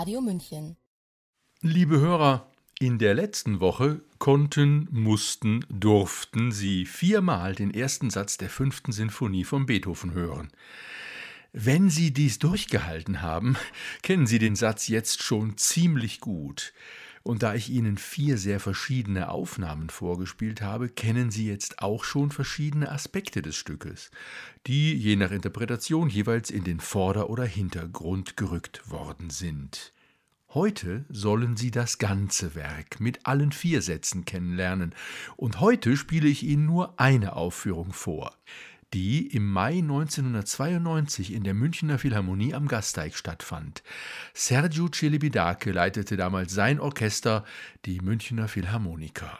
Radio München. Liebe Hörer, in der letzten Woche konnten, mussten, durften Sie viermal den ersten Satz der fünften Sinfonie von Beethoven hören. Wenn Sie dies durchgehalten haben, kennen Sie den Satz jetzt schon ziemlich gut. Und da ich Ihnen vier sehr verschiedene Aufnahmen vorgespielt habe, kennen Sie jetzt auch schon verschiedene Aspekte des Stückes, die je nach Interpretation jeweils in den Vorder- oder Hintergrund gerückt worden sind. Heute sollen Sie das ganze Werk mit allen vier Sätzen kennenlernen, und heute spiele ich Ihnen nur eine Aufführung vor die im Mai 1992 in der Münchner Philharmonie am Gasteig stattfand. Sergio Celibidache leitete damals sein Orchester, die Münchner Philharmoniker.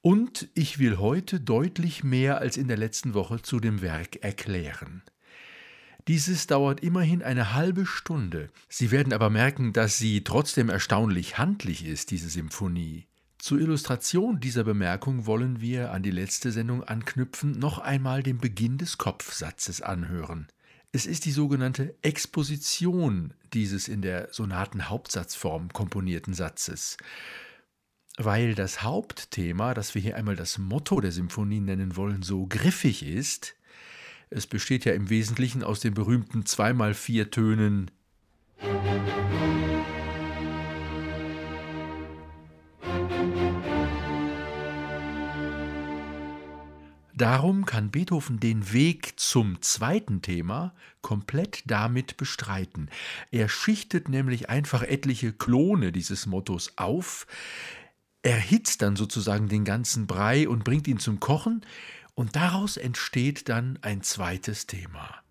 Und ich will heute deutlich mehr als in der letzten Woche zu dem Werk erklären. Dieses dauert immerhin eine halbe Stunde. Sie werden aber merken, dass sie trotzdem erstaunlich handlich ist, diese Symphonie. Zur Illustration dieser Bemerkung wollen wir an die letzte Sendung anknüpfen, noch einmal den Beginn des Kopfsatzes anhören. Es ist die sogenannte Exposition dieses in der Sonatenhauptsatzform komponierten Satzes. Weil das Hauptthema, das wir hier einmal das Motto der Symphonie nennen wollen, so griffig ist, es besteht ja im Wesentlichen aus den berühmten zweimal vier Tönen Darum kann Beethoven den Weg zum zweiten Thema komplett damit bestreiten. Er schichtet nämlich einfach etliche Klone dieses Mottos auf, erhitzt dann sozusagen den ganzen Brei und bringt ihn zum Kochen, und daraus entsteht dann ein zweites Thema.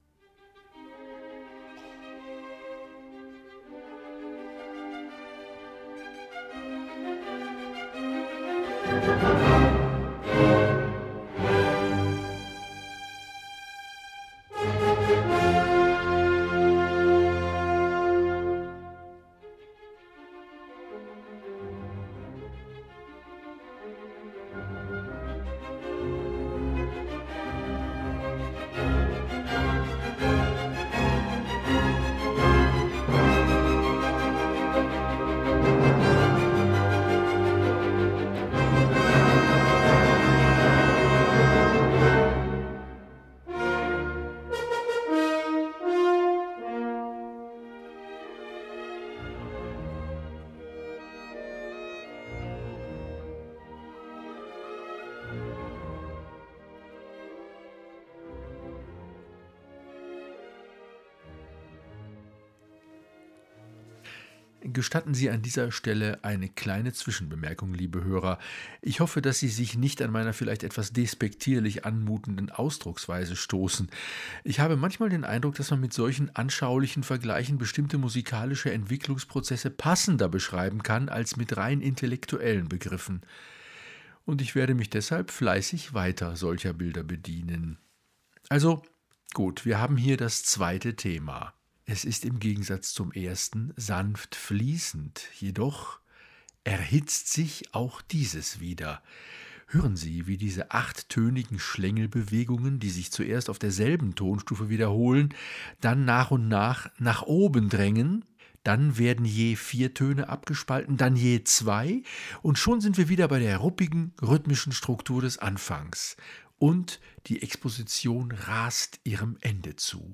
Gestatten Sie an dieser Stelle eine kleine Zwischenbemerkung, liebe Hörer. Ich hoffe, dass Sie sich nicht an meiner vielleicht etwas despektierlich anmutenden Ausdrucksweise stoßen. Ich habe manchmal den Eindruck, dass man mit solchen anschaulichen Vergleichen bestimmte musikalische Entwicklungsprozesse passender beschreiben kann als mit rein intellektuellen Begriffen. Und ich werde mich deshalb fleißig weiter solcher Bilder bedienen. Also, gut, wir haben hier das zweite Thema. Es ist im Gegensatz zum ersten sanft fließend, jedoch erhitzt sich auch dieses wieder. Hören Sie, wie diese achttönigen Schlängelbewegungen, die sich zuerst auf derselben Tonstufe wiederholen, dann nach und nach nach oben drängen, dann werden je vier Töne abgespalten, dann je zwei, und schon sind wir wieder bei der ruppigen, rhythmischen Struktur des Anfangs, und die Exposition rast ihrem Ende zu.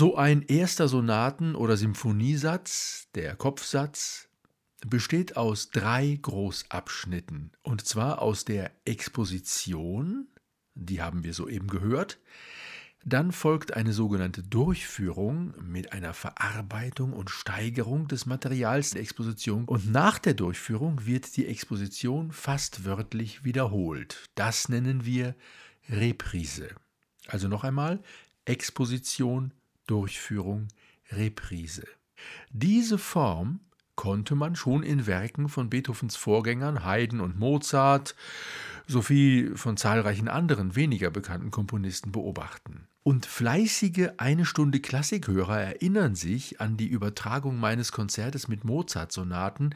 So ein erster Sonaten- oder Symphoniesatz, der Kopfsatz, besteht aus drei Großabschnitten, und zwar aus der Exposition, die haben wir soeben gehört, dann folgt eine sogenannte Durchführung mit einer Verarbeitung und Steigerung des Materials der Exposition und nach der Durchführung wird die Exposition fast wörtlich wiederholt. Das nennen wir Reprise. Also noch einmal Exposition, Durchführung, Reprise. Diese Form konnte man schon in Werken von Beethovens Vorgängern Haydn und Mozart sowie von zahlreichen anderen weniger bekannten Komponisten beobachten. Und fleißige eine Stunde Klassikhörer erinnern sich an die Übertragung meines Konzertes mit Mozart-Sonaten,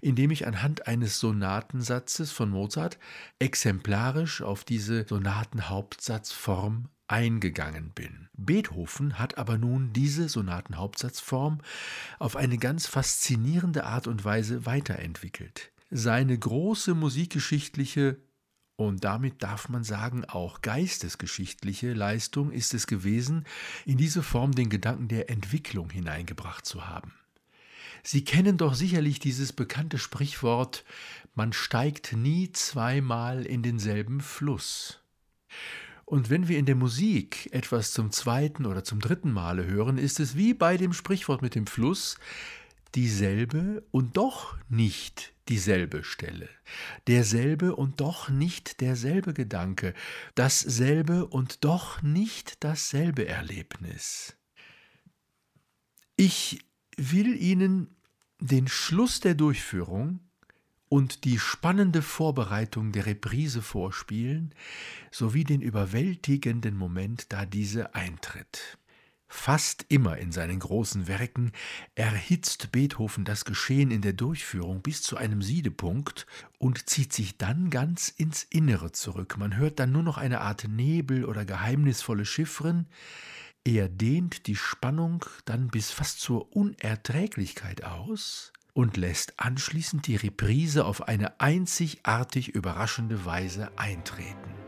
indem ich anhand eines Sonatensatzes von Mozart exemplarisch auf diese Sonatenhauptsatzform eingegangen bin. Beethoven hat aber nun diese Sonatenhauptsatzform auf eine ganz faszinierende Art und Weise weiterentwickelt. Seine große musikgeschichtliche und damit darf man sagen, auch geistesgeschichtliche Leistung ist es gewesen, in diese Form den Gedanken der Entwicklung hineingebracht zu haben. Sie kennen doch sicherlich dieses bekannte Sprichwort, man steigt nie zweimal in denselben Fluss. Und wenn wir in der Musik etwas zum zweiten oder zum dritten Male hören, ist es wie bei dem Sprichwort mit dem Fluss dieselbe und doch nicht dieselbe Stelle, derselbe und doch nicht derselbe Gedanke, dasselbe und doch nicht dasselbe Erlebnis. Ich will Ihnen den Schluss der Durchführung und die spannende Vorbereitung der Reprise vorspielen, sowie den überwältigenden Moment, da diese eintritt. Fast immer in seinen großen Werken erhitzt Beethoven das Geschehen in der Durchführung bis zu einem Siedepunkt und zieht sich dann ganz ins Innere zurück. Man hört dann nur noch eine Art Nebel oder geheimnisvolle Chiffren. Er dehnt die Spannung dann bis fast zur Unerträglichkeit aus und lässt anschließend die Reprise auf eine einzigartig überraschende Weise eintreten.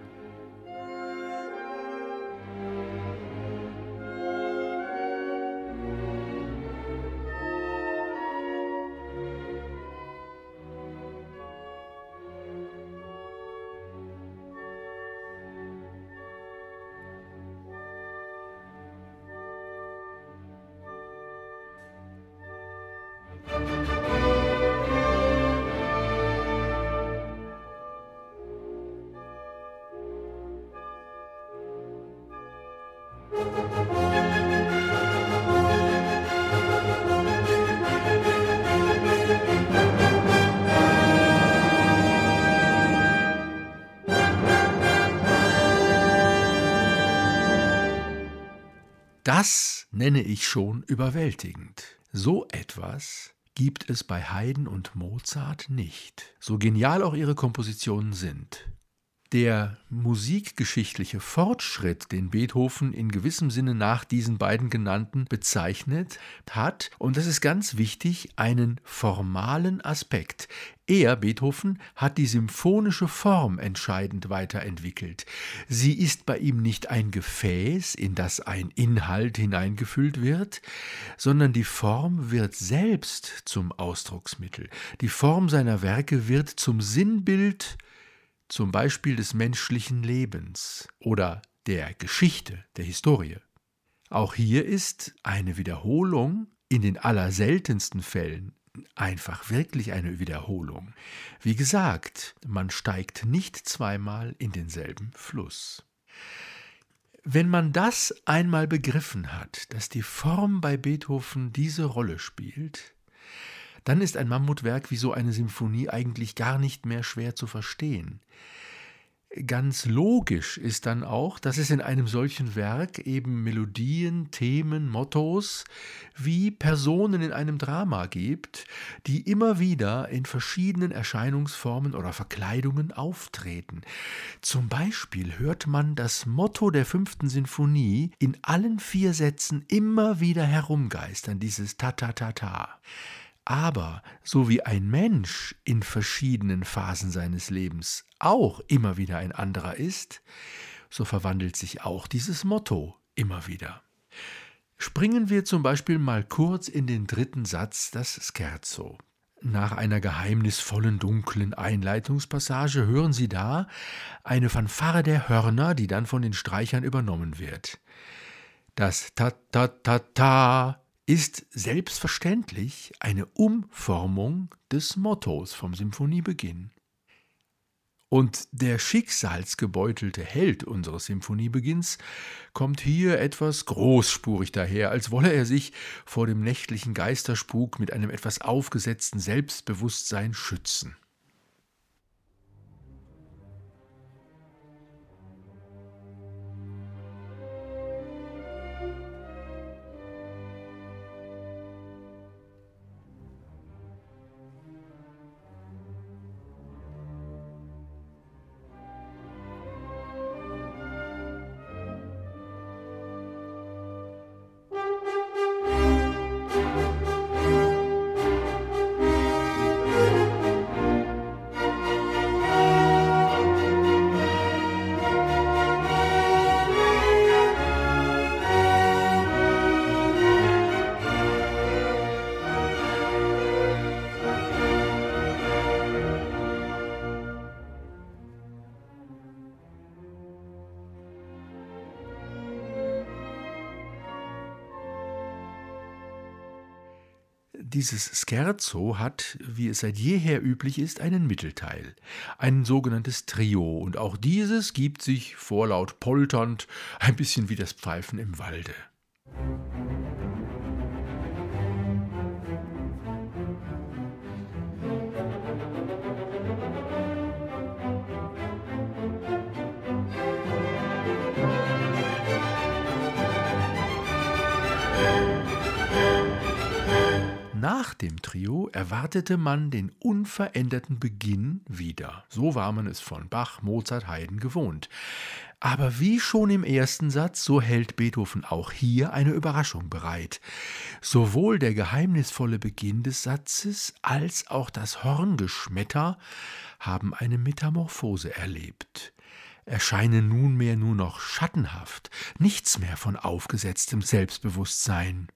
Das nenne ich schon überwältigend. So etwas gibt es bei Haydn und Mozart nicht, so genial auch ihre Kompositionen sind. Der musikgeschichtliche Fortschritt, den Beethoven in gewissem Sinne nach diesen beiden genannten bezeichnet hat, und das ist ganz wichtig, einen formalen Aspekt. Er, Beethoven, hat die symphonische Form entscheidend weiterentwickelt. Sie ist bei ihm nicht ein Gefäß, in das ein Inhalt hineingefüllt wird, sondern die Form wird selbst zum Ausdrucksmittel. Die Form seiner Werke wird zum Sinnbild zum Beispiel des menschlichen Lebens oder der Geschichte, der Historie. Auch hier ist eine Wiederholung in den allerseltensten Fällen einfach wirklich eine Wiederholung. Wie gesagt, man steigt nicht zweimal in denselben Fluss. Wenn man das einmal begriffen hat, dass die Form bei Beethoven diese Rolle spielt, dann ist ein Mammutwerk wie so eine Symphonie eigentlich gar nicht mehr schwer zu verstehen. Ganz logisch ist dann auch, dass es in einem solchen Werk eben Melodien, Themen, Mottos wie Personen in einem Drama gibt, die immer wieder in verschiedenen Erscheinungsformen oder Verkleidungen auftreten. Zum Beispiel hört man das Motto der fünften Sinfonie in allen vier Sätzen immer wieder herumgeistern, dieses Ta-Ta-Ta-Ta. Aber so wie ein Mensch in verschiedenen Phasen seines Lebens auch immer wieder ein anderer ist, so verwandelt sich auch dieses Motto immer wieder. Springen wir zum Beispiel mal kurz in den dritten Satz, das Scherzo. Nach einer geheimnisvollen, dunklen Einleitungspassage hören Sie da eine Fanfare der Hörner, die dann von den Streichern übernommen wird. Das Ta-Ta-Ta-Ta ist selbstverständlich eine Umformung des Mottos vom Symphoniebeginn. Und der schicksalsgebeutelte Held unseres Symphoniebeginns kommt hier etwas großspurig daher, als wolle er sich vor dem nächtlichen Geisterspuk mit einem etwas aufgesetzten Selbstbewusstsein schützen. Dieses Scherzo hat, wie es seit jeher üblich ist, einen Mittelteil, ein sogenanntes Trio, und auch dieses gibt sich vorlaut polternd ein bisschen wie das Pfeifen im Walde. Nach dem Trio erwartete man den unveränderten Beginn wieder. So war man es von Bach, Mozart, Haydn gewohnt. Aber wie schon im ersten Satz, so hält Beethoven auch hier eine Überraschung bereit. Sowohl der geheimnisvolle Beginn des Satzes als auch das Horngeschmetter haben eine Metamorphose erlebt erscheinen nunmehr nur noch schattenhaft, nichts mehr von aufgesetztem Selbstbewusstsein.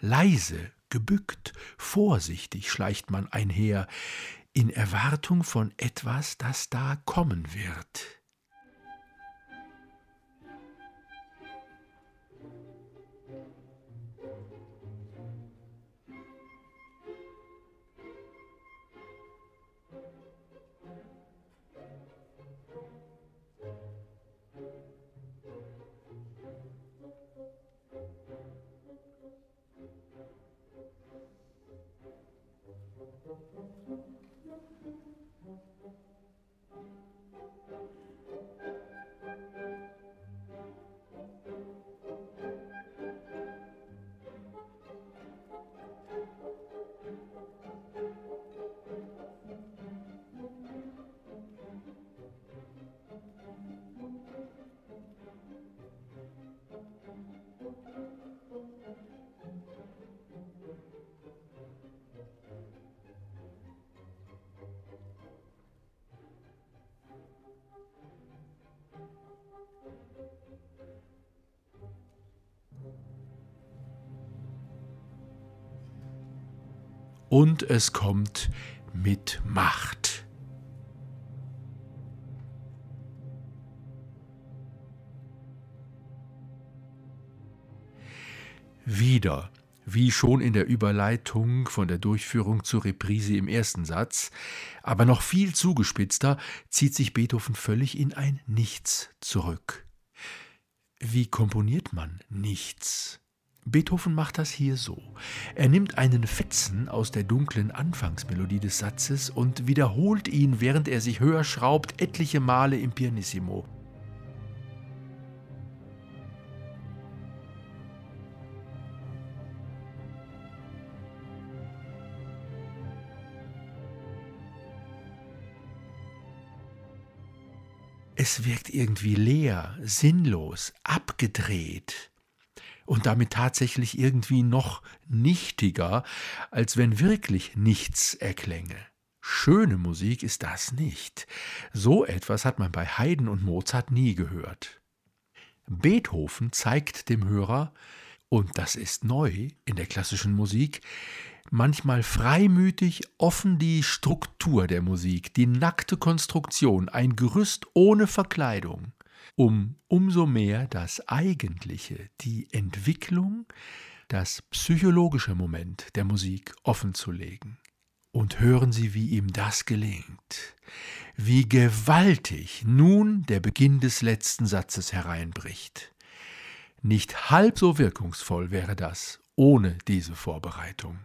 Leise gebückt, vorsichtig schleicht man einher, in Erwartung von etwas, das da kommen wird. Und es kommt mit Macht. Wieder, wie schon in der Überleitung von der Durchführung zur Reprise im ersten Satz, aber noch viel zugespitzter, zieht sich Beethoven völlig in ein Nichts zurück. Wie komponiert man nichts? Beethoven macht das hier so. Er nimmt einen Fetzen aus der dunklen Anfangsmelodie des Satzes und wiederholt ihn, während er sich höher schraubt, etliche Male im Pianissimo. Es wirkt irgendwie leer, sinnlos, abgedreht und damit tatsächlich irgendwie noch nichtiger, als wenn wirklich nichts erklänge. Schöne Musik ist das nicht. So etwas hat man bei Haydn und Mozart nie gehört. Beethoven zeigt dem Hörer, und das ist neu in der klassischen Musik, manchmal freimütig offen die Struktur der Musik, die nackte Konstruktion, ein Gerüst ohne Verkleidung, um umso mehr das Eigentliche, die Entwicklung, das psychologische Moment der Musik offenzulegen. Und hören Sie, wie ihm das gelingt, wie gewaltig nun der Beginn des letzten Satzes hereinbricht. Nicht halb so wirkungsvoll wäre das ohne diese Vorbereitung.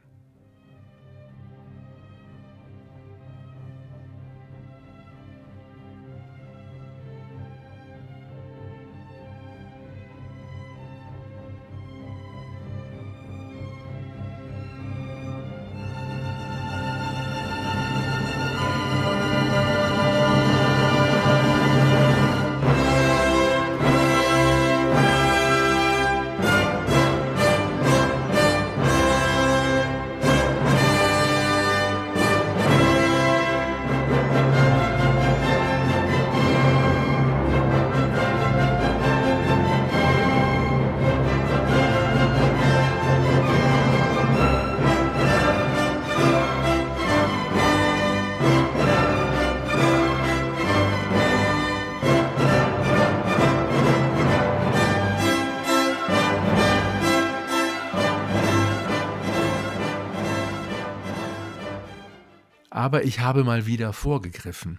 Aber ich habe mal wieder vorgegriffen.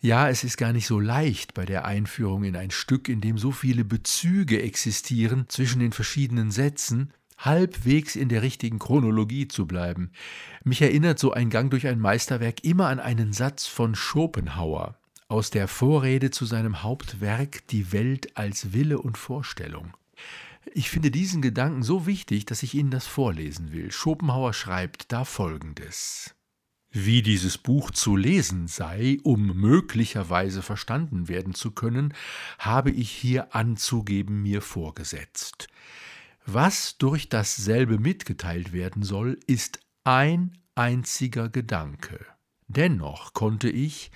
Ja, es ist gar nicht so leicht bei der Einführung in ein Stück, in dem so viele Bezüge existieren zwischen den verschiedenen Sätzen, halbwegs in der richtigen Chronologie zu bleiben. Mich erinnert so ein Gang durch ein Meisterwerk immer an einen Satz von Schopenhauer aus der Vorrede zu seinem Hauptwerk Die Welt als Wille und Vorstellung. Ich finde diesen Gedanken so wichtig, dass ich Ihnen das vorlesen will. Schopenhauer schreibt da Folgendes. Wie dieses Buch zu lesen sei, um möglicherweise verstanden werden zu können, habe ich hier anzugeben mir vorgesetzt. Was durch dasselbe mitgeteilt werden soll, ist ein einziger Gedanke. Dennoch konnte ich,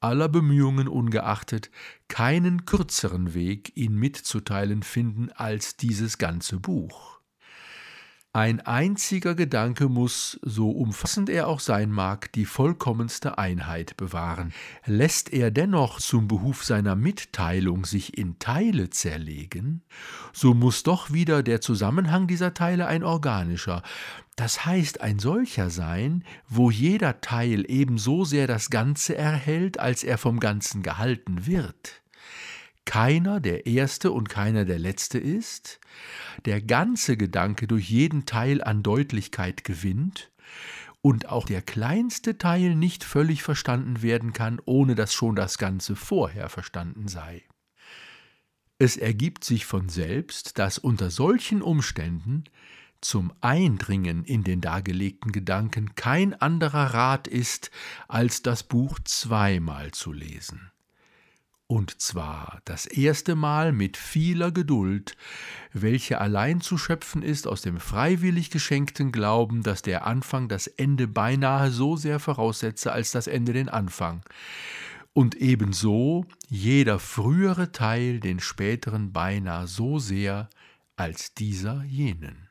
aller Bemühungen ungeachtet, keinen kürzeren Weg, ihn mitzuteilen finden als dieses ganze Buch. Ein einziger Gedanke muss, so umfassend er auch sein mag, die vollkommenste Einheit bewahren. Lässt er dennoch zum Behuf seiner Mitteilung sich in Teile zerlegen, so muss doch wieder der Zusammenhang dieser Teile ein organischer, das heißt ein solcher sein, wo jeder Teil ebenso sehr das Ganze erhält, als er vom Ganzen gehalten wird keiner der Erste und keiner der Letzte ist, der ganze Gedanke durch jeden Teil an Deutlichkeit gewinnt und auch der kleinste Teil nicht völlig verstanden werden kann, ohne dass schon das Ganze vorher verstanden sei. Es ergibt sich von selbst, dass unter solchen Umständen zum Eindringen in den dargelegten Gedanken kein anderer Rat ist, als das Buch zweimal zu lesen und zwar das erste Mal mit vieler Geduld, welche allein zu schöpfen ist aus dem freiwillig geschenkten Glauben, dass der Anfang das Ende beinahe so sehr voraussetze als das Ende den Anfang, und ebenso jeder frühere Teil den späteren beinahe so sehr als dieser jenen.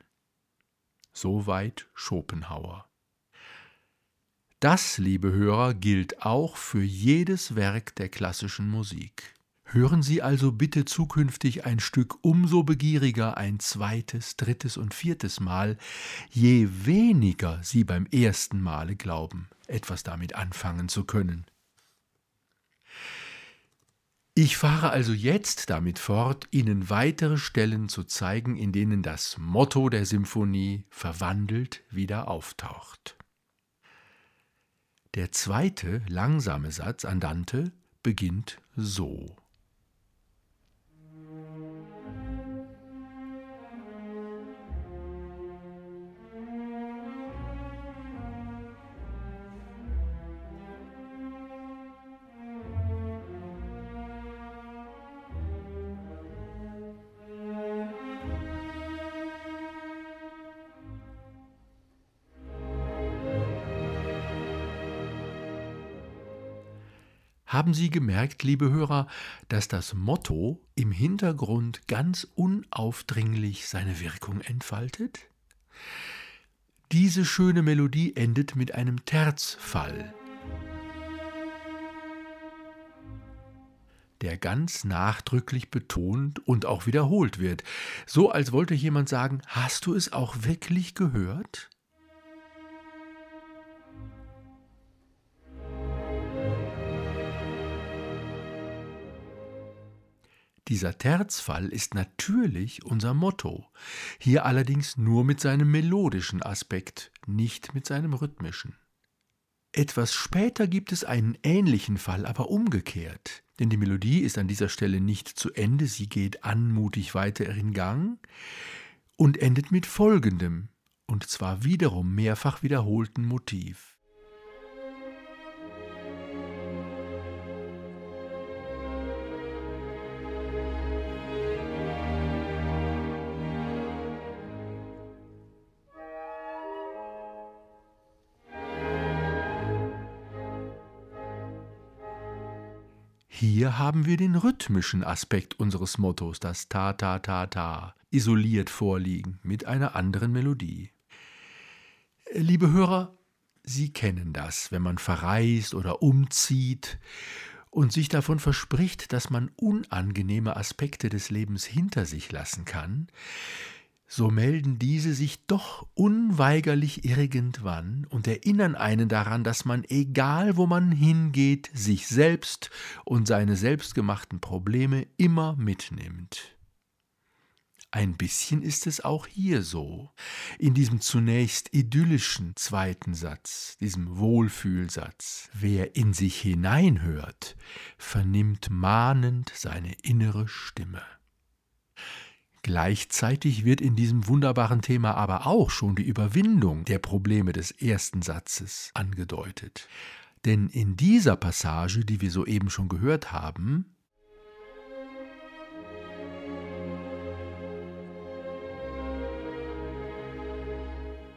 Soweit Schopenhauer. Das, liebe Hörer, gilt auch für jedes Werk der klassischen Musik. Hören Sie also bitte zukünftig ein Stück umso begieriger ein zweites, drittes und viertes Mal, je weniger Sie beim ersten Male glauben, etwas damit anfangen zu können. Ich fahre also jetzt damit fort, Ihnen weitere Stellen zu zeigen, in denen das Motto der Symphonie verwandelt wieder auftaucht. Der zweite langsame Satz Andante beginnt so. Haben Sie gemerkt, liebe Hörer, dass das Motto im Hintergrund ganz unaufdringlich seine Wirkung entfaltet? Diese schöne Melodie endet mit einem Terzfall. der ganz nachdrücklich betont und auch wiederholt wird, so als wollte jemand sagen, hast du es auch wirklich gehört? Dieser Terzfall ist natürlich unser Motto, hier allerdings nur mit seinem melodischen Aspekt, nicht mit seinem rhythmischen. Etwas später gibt es einen ähnlichen Fall, aber umgekehrt. Denn die Melodie ist an dieser Stelle nicht zu Ende, sie geht anmutig weiter in Gang und endet mit folgendem, und zwar wiederum mehrfach wiederholten Motiv. Hier haben wir den rhythmischen Aspekt unseres Mottos, das Ta Ta Ta Ta, isoliert vorliegen mit einer anderen Melodie. Liebe Hörer, Sie kennen das, wenn man verreist oder umzieht und sich davon verspricht, dass man unangenehme Aspekte des Lebens hinter sich lassen kann, so melden diese sich doch unweigerlich irgendwann und erinnern einen daran, dass man, egal wo man hingeht, sich selbst und seine selbstgemachten Probleme immer mitnimmt. Ein bisschen ist es auch hier so, in diesem zunächst idyllischen zweiten Satz, diesem Wohlfühlsatz. Wer in sich hineinhört, vernimmt mahnend seine innere Stimme. Gleichzeitig wird in diesem wunderbaren Thema aber auch schon die Überwindung der Probleme des ersten Satzes angedeutet. Denn in dieser Passage, die wir soeben schon gehört haben,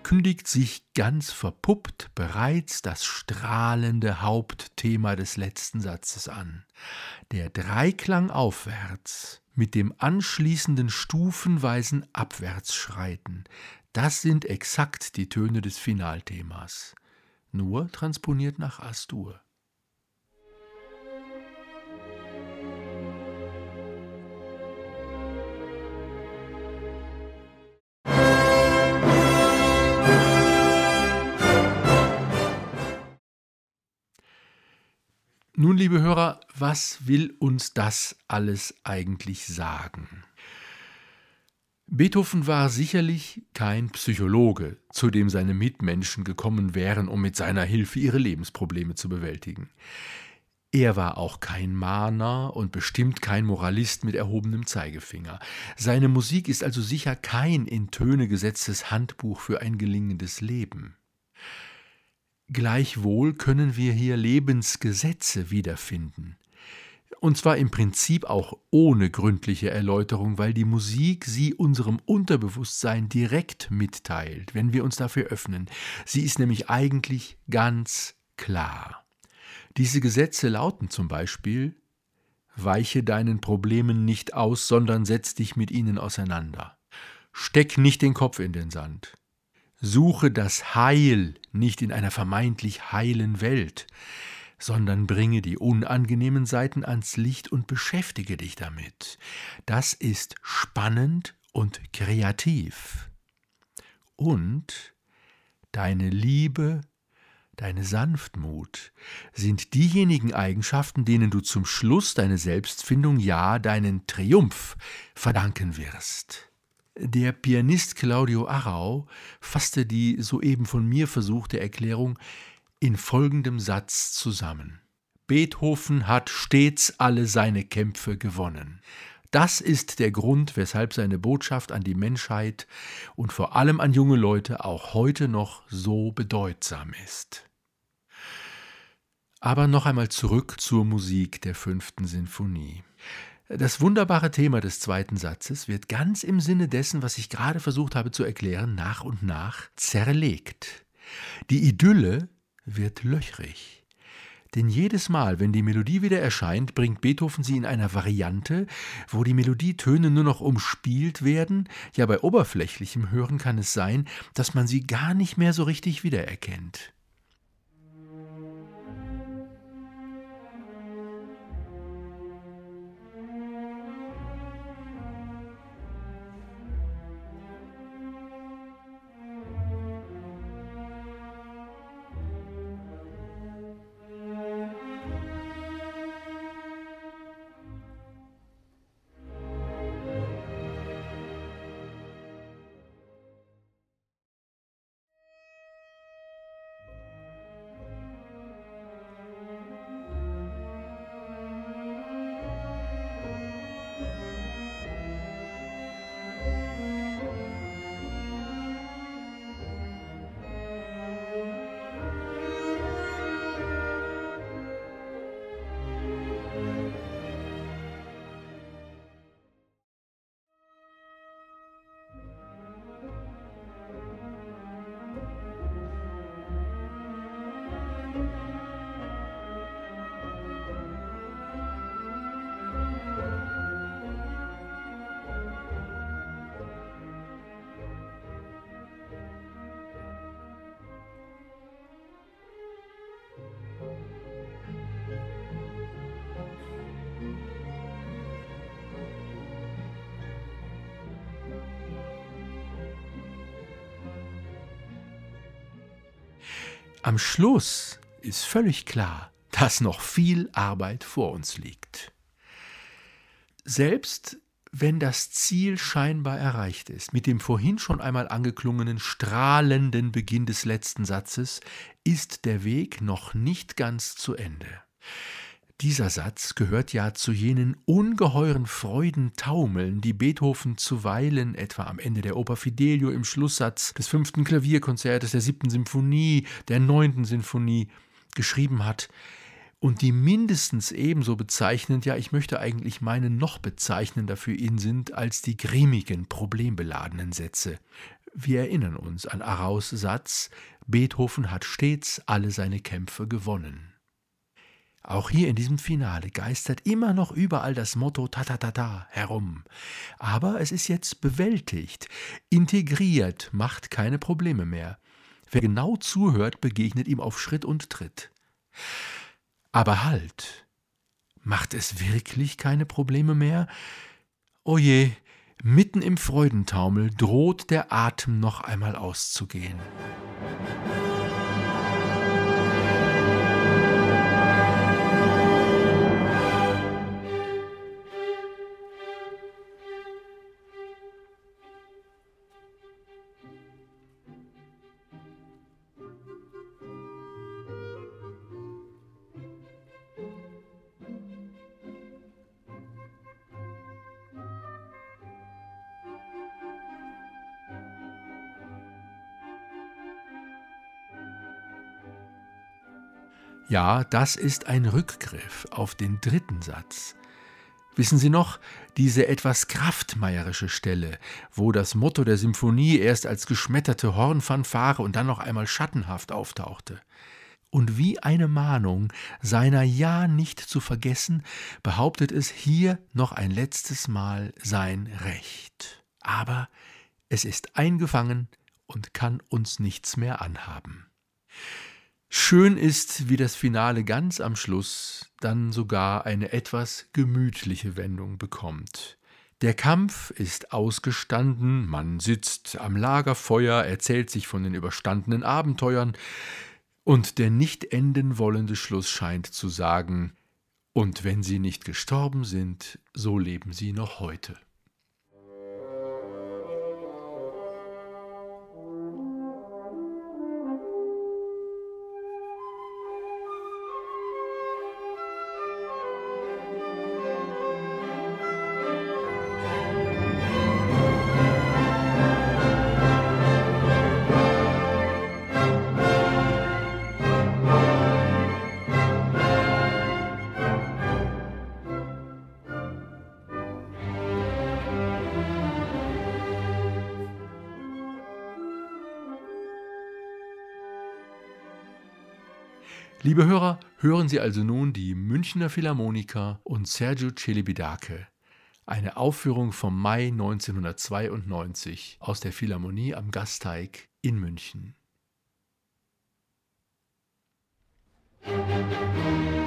kündigt sich ganz verpuppt bereits das strahlende Hauptthema des letzten Satzes an. Der Dreiklang aufwärts mit dem anschließenden stufenweisen Abwärtsschreiten. Das sind exakt die Töne des Finalthemas, nur transponiert nach Astur. Nun, liebe Hörer, was will uns das alles eigentlich sagen? Beethoven war sicherlich kein Psychologe, zu dem seine Mitmenschen gekommen wären, um mit seiner Hilfe ihre Lebensprobleme zu bewältigen. Er war auch kein Mahner und bestimmt kein Moralist mit erhobenem Zeigefinger. Seine Musik ist also sicher kein in Töne gesetztes Handbuch für ein gelingendes Leben. Gleichwohl können wir hier Lebensgesetze wiederfinden. Und zwar im Prinzip auch ohne gründliche Erläuterung, weil die Musik sie unserem Unterbewusstsein direkt mitteilt, wenn wir uns dafür öffnen. Sie ist nämlich eigentlich ganz klar. Diese Gesetze lauten zum Beispiel Weiche deinen Problemen nicht aus, sondern setz dich mit ihnen auseinander. Steck nicht den Kopf in den Sand. Suche das Heil nicht in einer vermeintlich heilen Welt, sondern bringe die unangenehmen Seiten ans Licht und beschäftige dich damit. Das ist spannend und kreativ. Und deine Liebe, deine Sanftmut sind diejenigen Eigenschaften, denen du zum Schluss deine Selbstfindung, ja deinen Triumph verdanken wirst. Der Pianist Claudio Arrau fasste die soeben von mir versuchte Erklärung in folgendem Satz zusammen. Beethoven hat stets alle seine Kämpfe gewonnen. Das ist der Grund, weshalb seine Botschaft an die Menschheit und vor allem an junge Leute auch heute noch so bedeutsam ist. Aber noch einmal zurück zur Musik der fünften Sinfonie. Das wunderbare Thema des zweiten Satzes wird ganz im Sinne dessen, was ich gerade versucht habe zu erklären, nach und nach zerlegt. Die Idylle wird löchrig. Denn jedes Mal, wenn die Melodie wieder erscheint, bringt Beethoven sie in einer Variante, wo die Melodietöne nur noch umspielt werden. Ja, bei oberflächlichem Hören kann es sein, dass man sie gar nicht mehr so richtig wiedererkennt. Am Schluss ist völlig klar, dass noch viel Arbeit vor uns liegt. Selbst wenn das Ziel scheinbar erreicht ist, mit dem vorhin schon einmal angeklungenen strahlenden Beginn des letzten Satzes, ist der Weg noch nicht ganz zu Ende. Dieser Satz gehört ja zu jenen ungeheuren Freudentaumeln, die Beethoven zuweilen, etwa am Ende der Oper Fidelio im Schlusssatz des fünften Klavierkonzertes der siebten Symphonie, der neunten Sinfonie, geschrieben hat, und die mindestens ebenso bezeichnend, ja ich möchte eigentlich meinen noch bezeichnender für ihn sind, als die grimmigen, problembeladenen Sätze. Wir erinnern uns an Araus Satz, Beethoven hat stets alle seine Kämpfe gewonnen. Auch hier in diesem Finale geistert immer noch überall das Motto ta ta ta ta herum. Aber es ist jetzt bewältigt, integriert, macht keine Probleme mehr. Wer genau zuhört, begegnet ihm auf Schritt und Tritt. Aber halt, macht es wirklich keine Probleme mehr? Oje, oh mitten im Freudentaumel droht der Atem noch einmal auszugehen. Ja, das ist ein Rückgriff auf den dritten Satz. Wissen Sie noch, diese etwas kraftmeierische Stelle, wo das Motto der Symphonie erst als geschmetterte Hornfanfare und dann noch einmal schattenhaft auftauchte? Und wie eine Mahnung, seiner Ja nicht zu vergessen, behauptet es hier noch ein letztes Mal sein Recht. Aber es ist eingefangen und kann uns nichts mehr anhaben. Schön ist, wie das Finale ganz am Schluss dann sogar eine etwas gemütliche Wendung bekommt. Der Kampf ist ausgestanden, man sitzt am Lagerfeuer, erzählt sich von den überstandenen Abenteuern, und der nicht enden wollende Schluss scheint zu sagen, und wenn sie nicht gestorben sind, so leben sie noch heute. Liebe Hörer, hören Sie also nun die Münchner Philharmoniker und Sergio Celibidache. Eine Aufführung vom Mai 1992 aus der Philharmonie am Gasteig in München. Musik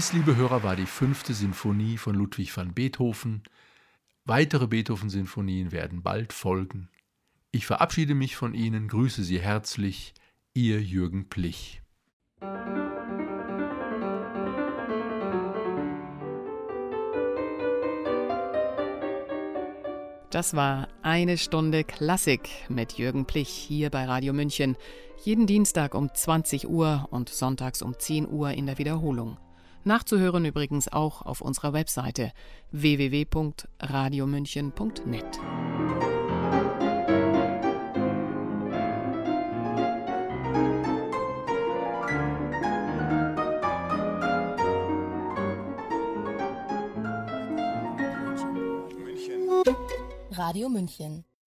Dies, liebe Hörer, war die fünfte Sinfonie von Ludwig van Beethoven. Weitere Beethoven-Sinfonien werden bald folgen. Ich verabschiede mich von Ihnen, grüße Sie herzlich, Ihr Jürgen Plich. Das war eine Stunde Klassik mit Jürgen Plich hier bei Radio München. Jeden Dienstag um 20 Uhr und sonntags um 10 Uhr in der Wiederholung. Nachzuhören übrigens auch auf unserer Webseite www.radiomünchen.net. Radio München